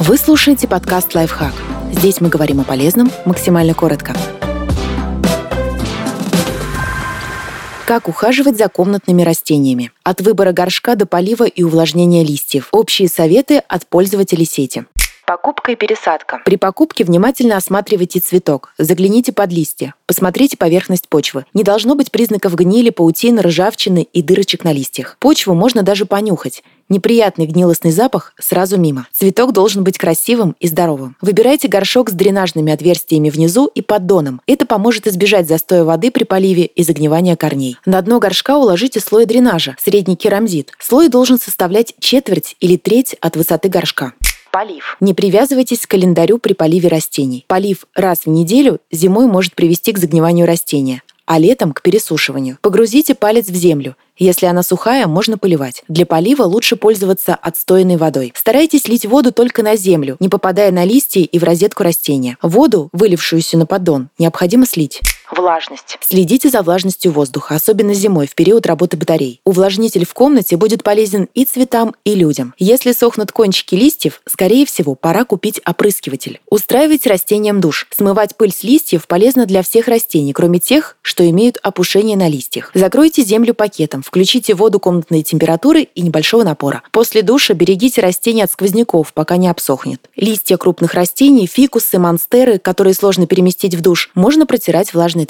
Вы слушаете подкаст «Лайфхак». Здесь мы говорим о полезном максимально коротко. Как ухаживать за комнатными растениями? От выбора горшка до полива и увлажнения листьев. Общие советы от пользователей сети. Покупка и пересадка. При покупке внимательно осматривайте цветок, загляните под листья, посмотрите поверхность почвы. Не должно быть признаков гнили, паутины, ржавчины и дырочек на листьях. Почву можно даже понюхать. Неприятный гнилостный запах сразу мимо. Цветок должен быть красивым и здоровым. Выбирайте горшок с дренажными отверстиями внизу и поддоном. Это поможет избежать застоя воды при поливе и загнивания корней. На дно горшка уложите слой дренажа, средний керамзит. Слой должен составлять четверть или треть от высоты горшка. Полив. Не привязывайтесь к календарю при поливе растений. Полив раз в неделю зимой может привести к загниванию растения, а летом к пересушиванию. Погрузите палец в землю. Если она сухая, можно поливать. Для полива лучше пользоваться отстойной водой. Старайтесь лить воду только на землю, не попадая на листья и в розетку растения. Воду, вылившуюся на поддон, необходимо слить. Влажность. Следите за влажностью воздуха, особенно зимой, в период работы батарей. Увлажнитель в комнате будет полезен и цветам, и людям. Если сохнут кончики листьев, скорее всего, пора купить опрыскиватель. Устраивать растениям душ. Смывать пыль с листьев полезно для всех растений, кроме тех, что имеют опушение на листьях. Закройте землю пакетом, включите воду комнатной температуры и небольшого напора. После душа берегите растения от сквозняков, пока не обсохнет. Листья крупных растений, фикусы, монстеры, которые сложно переместить в душ, можно протирать влажной